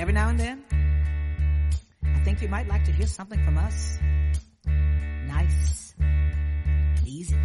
every now and then, I think you might like to hear something from us. Nice, easy.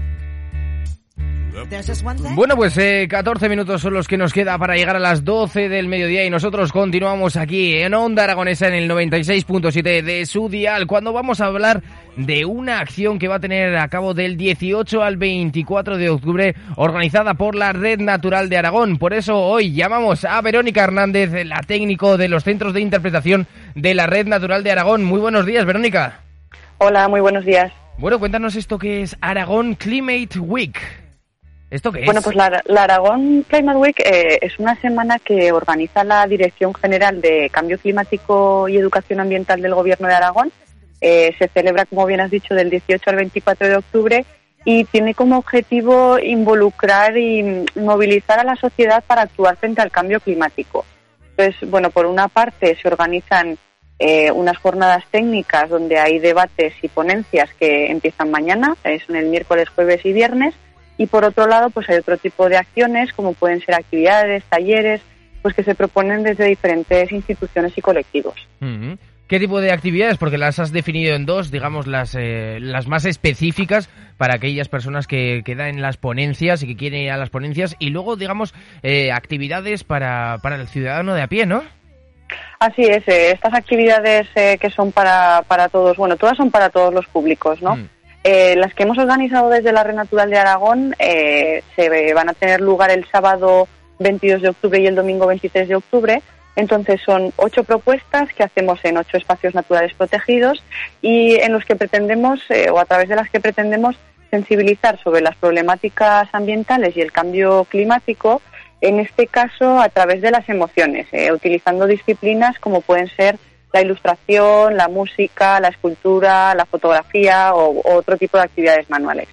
Bueno, pues eh, 14 minutos son los que nos queda para llegar a las 12 del mediodía y nosotros continuamos aquí en Onda Aragonesa en el 96.7 de su dial cuando vamos a hablar de una acción que va a tener a cabo del 18 al 24 de octubre organizada por la Red Natural de Aragón. Por eso hoy llamamos a Verónica Hernández, la técnico de los centros de interpretación de la Red Natural de Aragón. Muy buenos días, Verónica. Hola, muy buenos días. Bueno, cuéntanos esto que es Aragón Climate Week. ¿Esto qué es? Bueno, pues la, la Aragón Climate Week eh, es una semana que organiza la Dirección General de Cambio Climático y Educación Ambiental del Gobierno de Aragón. Eh, se celebra, como bien has dicho, del 18 al 24 de octubre y tiene como objetivo involucrar y movilizar a la sociedad para actuar frente al cambio climático. Entonces, bueno, por una parte se organizan eh, unas jornadas técnicas donde hay debates y ponencias que empiezan mañana, eh, son el miércoles, jueves y viernes, y por otro lado, pues hay otro tipo de acciones, como pueden ser actividades, talleres, pues que se proponen desde diferentes instituciones y colectivos. ¿Qué tipo de actividades? Porque las has definido en dos, digamos, las, eh, las más específicas para aquellas personas que, que dan las ponencias y que quieren ir a las ponencias. Y luego, digamos, eh, actividades para, para el ciudadano de a pie, ¿no? Así es, eh, estas actividades eh, que son para, para todos, bueno, todas son para todos los públicos, ¿no? Mm. Eh, las que hemos organizado desde la Red Natural de Aragón eh, se van a tener lugar el sábado 22 de octubre y el domingo 23 de octubre. Entonces son ocho propuestas que hacemos en ocho espacios naturales protegidos y en los que pretendemos, eh, o a través de las que pretendemos, sensibilizar sobre las problemáticas ambientales y el cambio climático, en este caso a través de las emociones, utilizando disciplinas como pueden ser la ilustración, la música, la escultura, la fotografía o, o otro tipo de actividades manuales.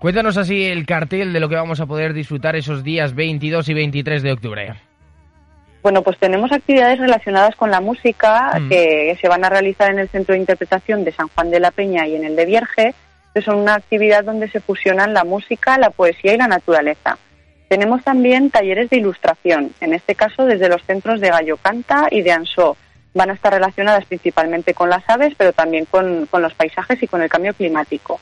Cuéntanos así el cartel de lo que vamos a poder disfrutar esos días 22 y 23 de octubre. Bueno, pues tenemos actividades relacionadas con la música Mm. que se van a realizar en el Centro de Interpretación de San Juan de la Peña y en el de Vierge, que son una actividad donde se fusionan la música, la poesía y la naturaleza. Tenemos también talleres de ilustración, en este caso desde los centros de Gallo Canta y de Ansó. Van a estar relacionadas principalmente con las aves, pero también con, los paisajes y con el cambio climático.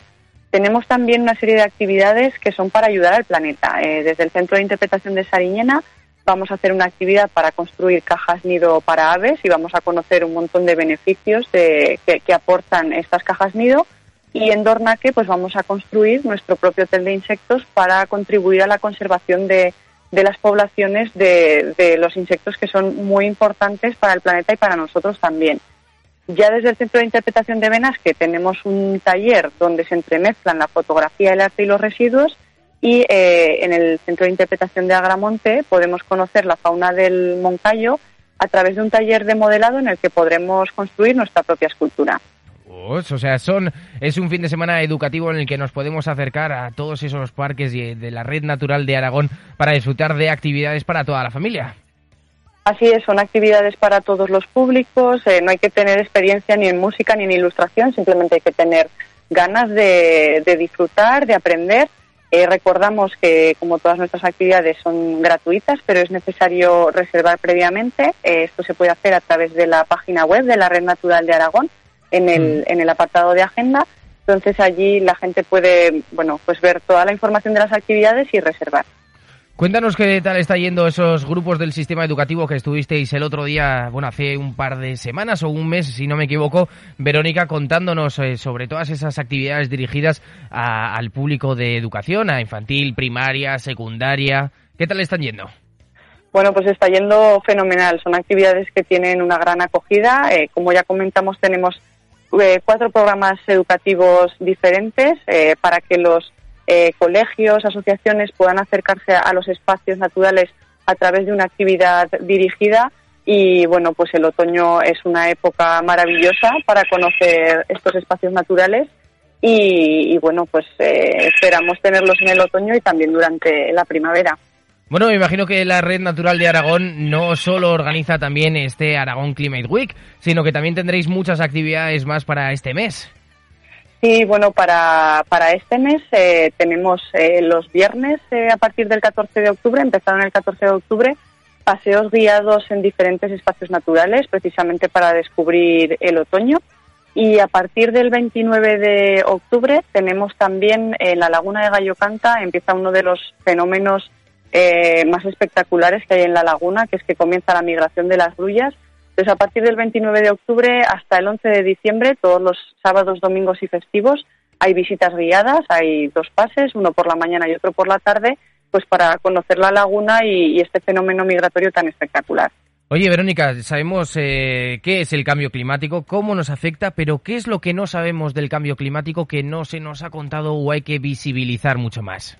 Tenemos también una serie de actividades que son para ayudar al planeta. Eh, desde el Centro de Interpretación de Sariñena vamos a hacer una actividad para construir cajas nido para aves y vamos a conocer un montón de beneficios que, que aportan estas cajas nido. Y en Dornaque pues vamos a construir nuestro propio hotel de insectos para contribuir a la conservación de, de las poblaciones de, los insectos que son muy importantes para el planeta y para nosotros también. Ya desde el Centro de Interpretación de Venas, que tenemos un taller donde se entremezclan la fotografía, el arte y los residuos, y eh, en el Centro de Interpretación de Agramonte podemos conocer la fauna del Moncayo a través de un taller de modelado en el que podremos construir nuestra propia escultura. Pues, o sea, son es un fin de semana educativo en el que nos podemos acercar a todos esos parques de la Red Natural de Aragón para disfrutar de actividades para toda la familia. Así es, son actividades para todos los públicos, eh, no hay que tener experiencia ni en música ni en ilustración, simplemente hay que tener ganas de, de disfrutar, de aprender. Eh, recordamos que, como todas nuestras actividades, son gratuitas, pero es necesario reservar previamente. Eh, esto se puede hacer a través de la página web de la Red Natural de Aragón, en el, en el apartado de agenda. Entonces allí la gente puede, bueno, pues ver toda la información de las actividades y reservar. Cuéntanos qué tal está yendo esos grupos del sistema educativo que estuvisteis el otro día, bueno, hace un par de semanas o un mes, si no me equivoco, Verónica, contándonos eh, sobre todas esas actividades dirigidas al público de educación, a infantil, primaria, secundaria. ¿Qué tal están yendo? Bueno, pues está yendo fenomenal. Son actividades que tienen una gran acogida. Eh, como ya comentamos, tenemos eh, cuatro programas educativos diferentes para que los eh, colegios, asociaciones puedan acercarse a los espacios naturales a través de una actividad dirigida y bueno, pues el otoño es una época maravillosa para conocer estos espacios naturales y, bueno, pues eh, esperamos tenerlos en el otoño y también durante la primavera. Bueno, me imagino que la Red Natural de Aragón no solo organiza también este Aragón Climate Week, sino que también tendréis muchas actividades más para este mes. Sí, bueno, para, para este mes eh, tenemos eh, los viernes eh, a partir del 14 de octubre, empezaron el 14 de octubre, paseos guiados en diferentes espacios naturales, precisamente para descubrir el otoño. Y a partir del 29 de octubre tenemos también en la laguna de Gallo Canta, empieza uno de los fenómenos más espectaculares que hay en la laguna, que es que comienza la migración de las grullas entonces, a partir del 29 de octubre hasta el 11 de diciembre, todos los sábados, domingos y festivos, hay visitas guiadas, hay dos pases, uno por la mañana y otro por la tarde, pues para conocer la laguna y, este fenómeno migratorio tan espectacular. Oye, Verónica, sabemos eh, qué es el cambio climático, cómo nos afecta, pero ¿qué es lo que no sabemos del cambio climático que no se nos ha contado o hay que visibilizar mucho más?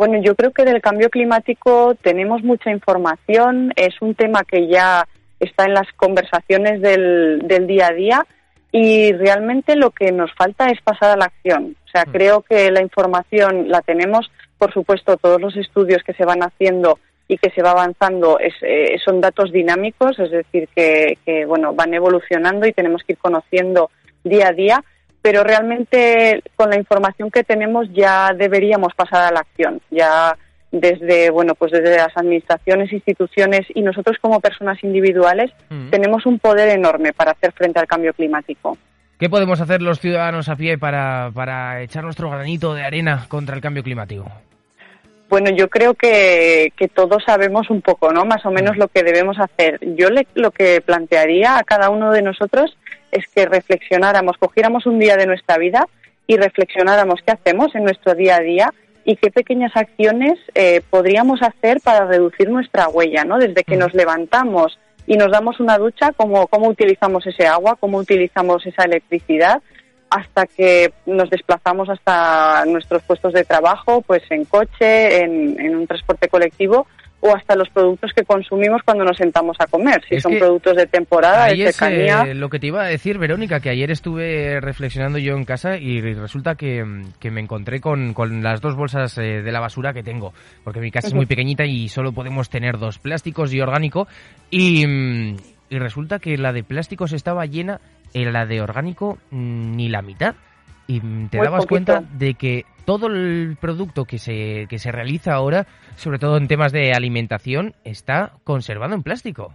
Bueno, yo creo que del cambio climático tenemos mucha información, es un tema que ya está en las conversaciones del, del día a día y realmente lo que nos falta es pasar a la acción. O sea, mm. creo que la información la tenemos, por supuesto, todos los estudios que se van haciendo y que se va avanzando es, eh, son datos dinámicos, es decir, que, que, bueno, van evolucionando y tenemos que ir conociendo día a día, pero realmente con la información que tenemos ya deberíamos pasar a la acción. Ya desde bueno pues desde las administraciones instituciones y nosotros como personas individuales tenemos un poder enorme para hacer frente al cambio climático ¿Qué podemos hacer los ciudadanos a pie para, para echar nuestro granito de arena contra el cambio climático? Bueno, yo creo que, que todos sabemos un poco, ¿no? Más o menos lo que debemos hacer. Yo le, lo que plantearía a cada uno de nosotros es que reflexionáramos, cogiéramos un día de nuestra vida y reflexionáramos qué hacemos en nuestro día a día y qué pequeñas acciones eh, podríamos hacer para reducir nuestra huella, ¿no? Desde que mm. nos levantamos y nos damos una ducha, cómo, cómo utilizamos ese agua, cómo utilizamos esa electricidad, hasta que nos desplazamos hasta nuestros puestos de trabajo, pues en coche, en un transporte colectivo o hasta los productos que consumimos cuando nos sentamos a comer, si son productos de temporada, de cercanía. Eh, lo que te iba a decir, Verónica, que ayer estuve reflexionando yo en casa y resulta que, me encontré con, las dos bolsas eh, de la basura que tengo, porque mi casa es muy pequeñita y solo podemos tener dos, plásticos y orgánico, y, y resulta que la de plásticos estaba llena, y la de orgánico mm, ni la mitad y te dabas cuenta de que todo el producto que se, que se realiza ahora, sobre todo en temas de alimentación, está conservado en plástico.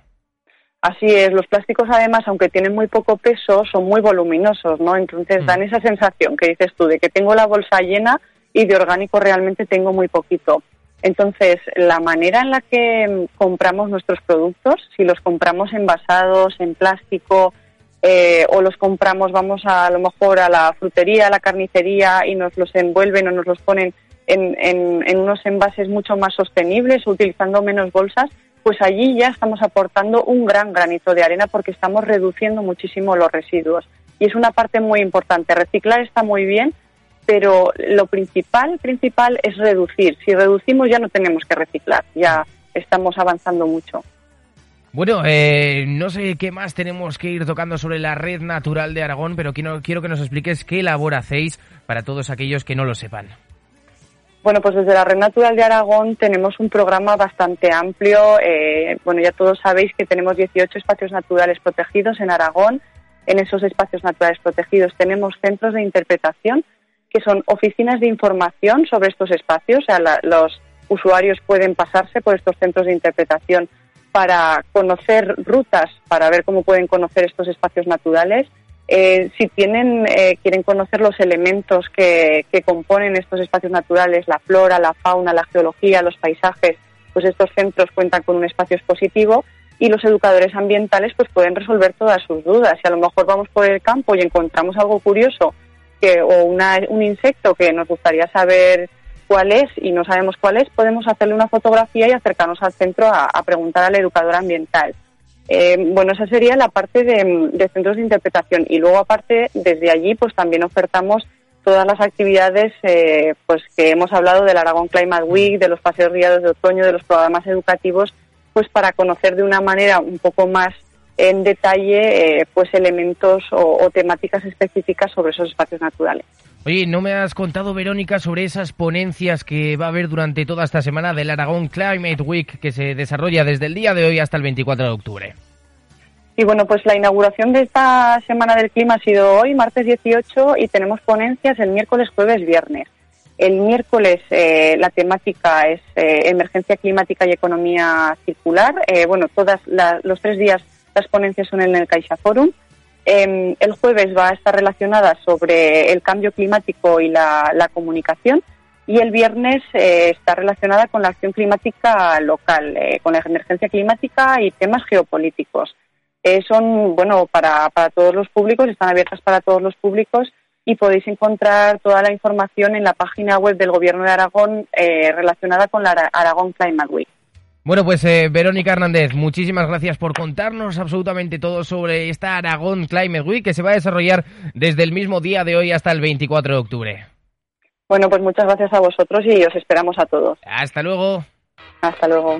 Así es, los plásticos además, aunque tienen muy poco peso, son muy voluminosos, ¿no? Entonces mm. dan esa sensación que dices tú de que tengo la bolsa llena y de orgánico realmente tengo muy poquito. Entonces, la manera en la que compramos nuestros productos, si los compramos envasados en plástico, eh, o los compramos, vamos a, lo mejor a la frutería, a la carnicería y nos los envuelven o nos los ponen en, en, unos envases mucho más sostenibles, utilizando menos bolsas, pues allí ya estamos aportando un gran granito de arena porque estamos reduciendo muchísimo los residuos. Y es una parte muy importante. Reciclar está muy bien, pero lo principal, principal es reducir. Si reducimos ya no tenemos que reciclar, ya estamos avanzando mucho. Bueno, eh, no sé qué más tenemos que ir tocando sobre la red natural de Aragón, pero quiero, quiero que nos expliques qué labor hacéis para todos aquellos que no lo sepan. Bueno, pues desde la Red Natural de Aragón tenemos un programa bastante amplio. Eh, bueno, ya todos sabéis que tenemos 18 espacios naturales protegidos en Aragón. En esos espacios naturales protegidos tenemos centros de interpretación, que son oficinas de información sobre estos espacios. O sea, los usuarios pueden pasarse por estos centros de interpretación para conocer rutas, para ver cómo pueden conocer estos espacios naturales. Eh, si tienen, eh, quieren conocer los elementos que, que componen estos espacios naturales, la flora, la fauna, la geología, los paisajes, pues estos centros cuentan con un espacio expositivo y los educadores ambientales pues pueden resolver todas sus dudas. Si a lo mejor vamos por el campo y encontramos algo curioso que, o una, un insecto que nos gustaría saber cuál es y no sabemos cuál es, podemos hacerle una fotografía y acercarnos al centro a, preguntar al educador ambiental. Eh, bueno, esa sería la parte de, centros de interpretación y luego aparte desde allí pues también ofertamos todas las actividades eh, pues que hemos hablado del Aragón Climate Week, de los paseos guiados de otoño, de los programas educativos, pues para conocer de una manera un poco más en detalle eh, pues elementos o, temáticas específicas sobre esos espacios naturales. Oye, no me has contado, Verónica, sobre esas ponencias que va a haber durante toda esta semana del Aragón Climate Week que se desarrolla desde el día de hoy hasta el 24 de octubre. Y bueno, pues la inauguración de esta Semana del Clima ha sido hoy, martes 18, y tenemos ponencias el miércoles, jueves, viernes. El miércoles eh, la temática es eh, emergencia climática y economía circular. bueno, todas los tres días las ponencias son en el Caixa Forum. Em, el jueves va a estar relacionada sobre el cambio climático y la, comunicación y el viernes eh, está relacionada con la acción climática local, eh, con la emergencia climática y temas geopolíticos. Eh, son, bueno, para, para todos los públicos, están abiertas para todos los públicos y podéis encontrar toda la información en la página web del Gobierno de Aragón relacionada con la Aragón Climate Week. Bueno, pues eh, Verónica Hernández, muchísimas gracias por contarnos absolutamente todo sobre esta Aragón Climate Week que se va a desarrollar desde el mismo día de hoy hasta el 24 de octubre. Bueno, pues muchas gracias a vosotros y os esperamos a todos. Hasta luego. Hasta luego.